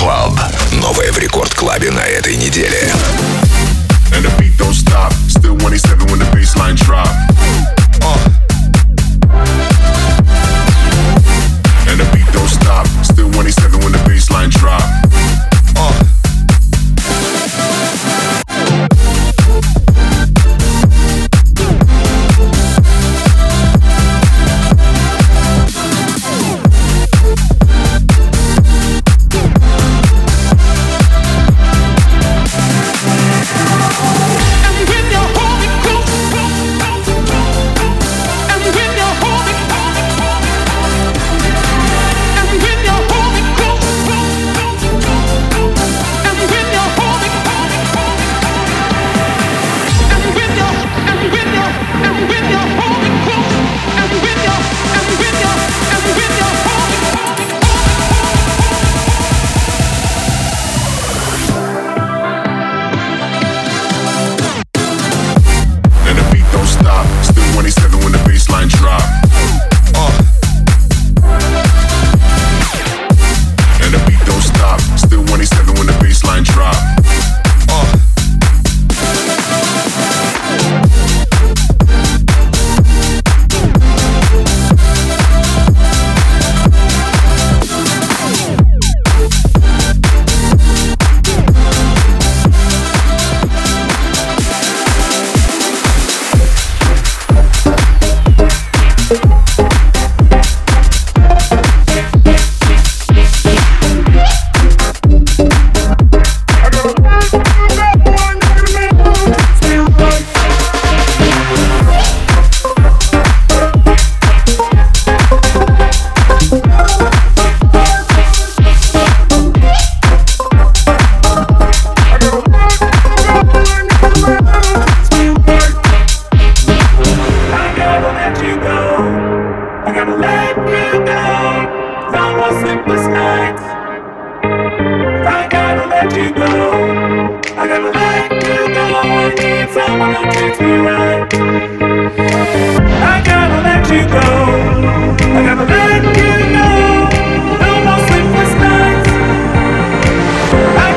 Club. Новое в Рекорд Клабе на этой неделе. And the beat don't stop. Still 187 when the baseline drop. Uh. let. No more sleepless nights. I gotta let you go. I gotta let you know, I need someone me right. I gotta let you go. I gotta let you. No more sleepless nights. I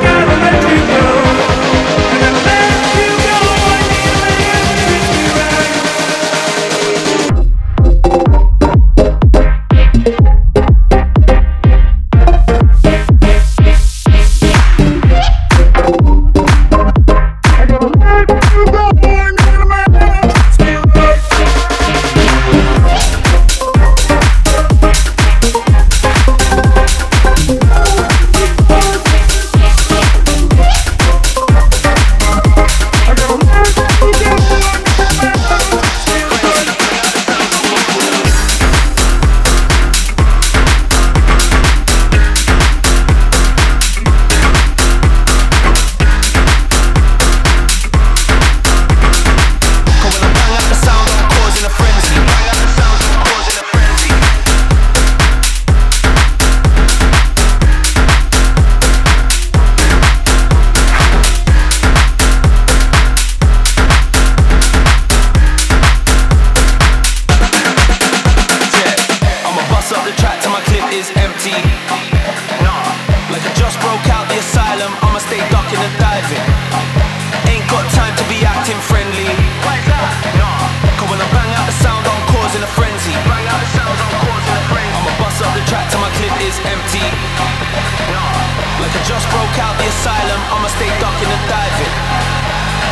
stay ducking and diving.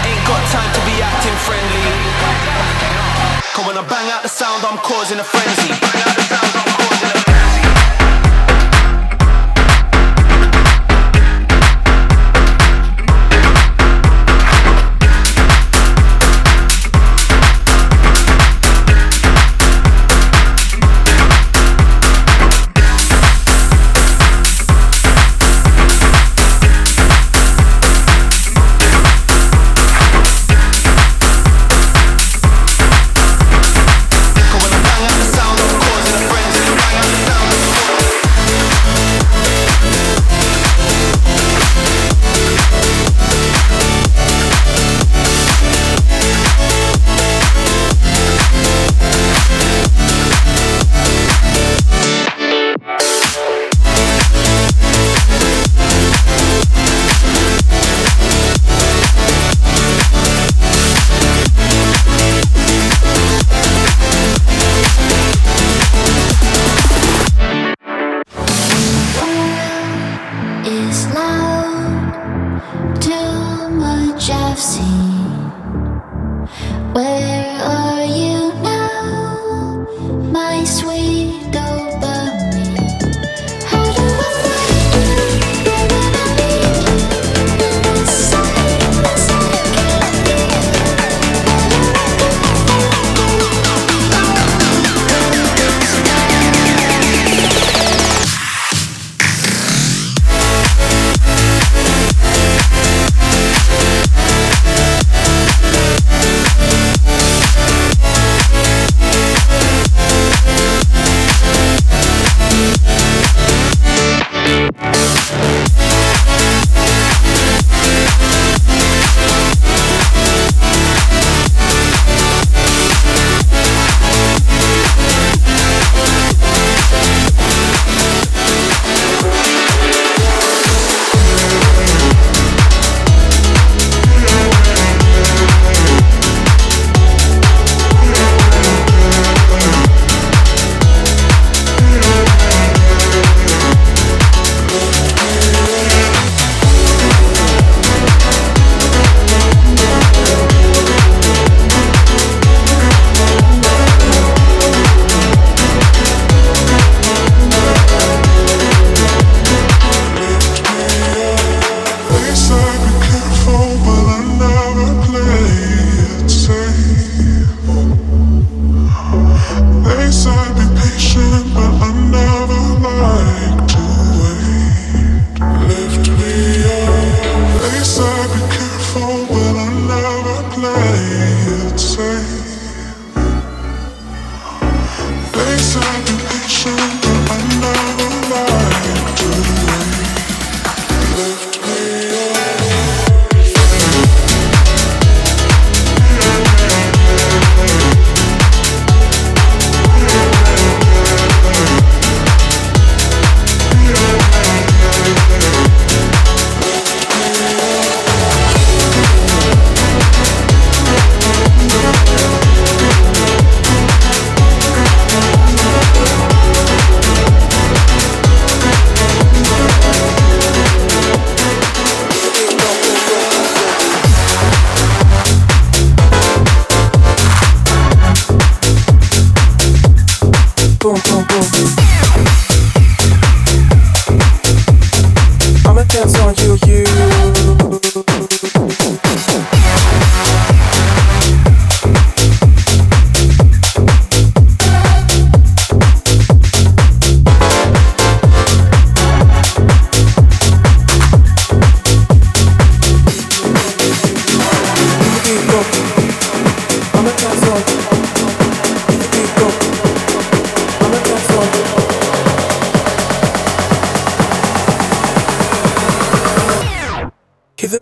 Ain't got time to be acting friendly. Come on, I bang out the sound, I'm causing a frenzy. see.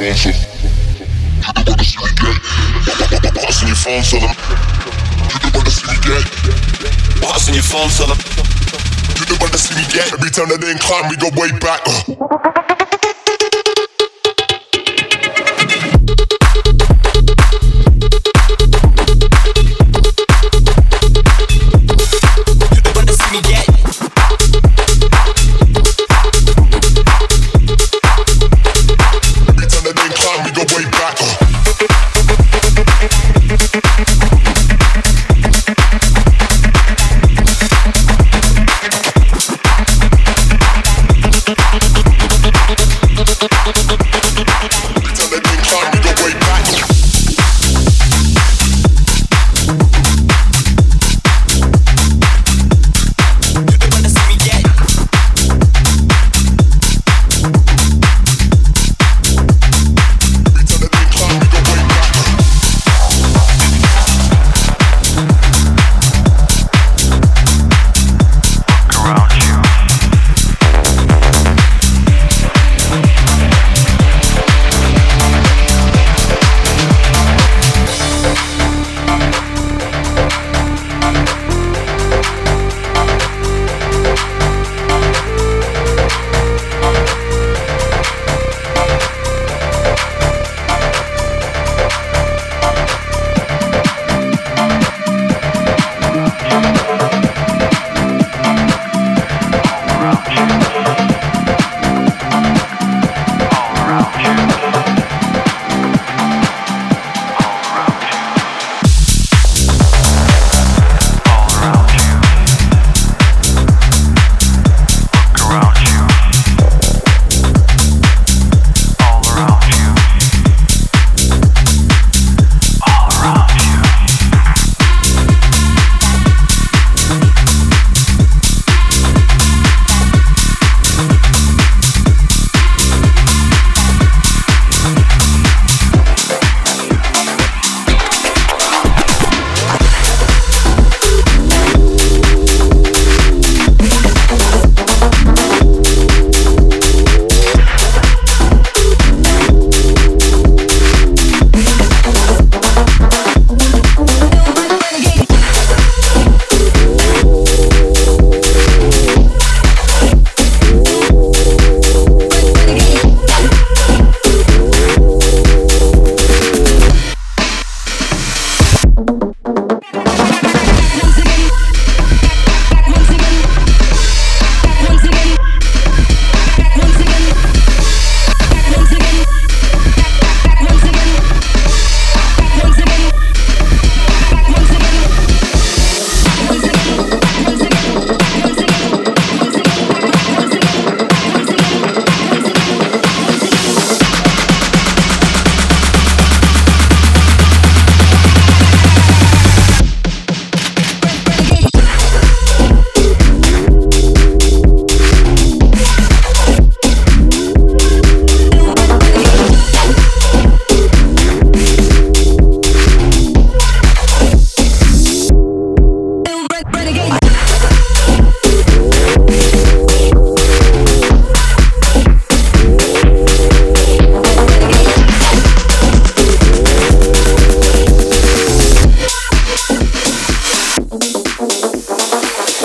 Alfonso. Yo te mando si me gay. Passing your phone, tell him. You the one that's me gay. Passing your phone, tell him. You the one that's me gay. Every time that they climb, we go way back. Uh.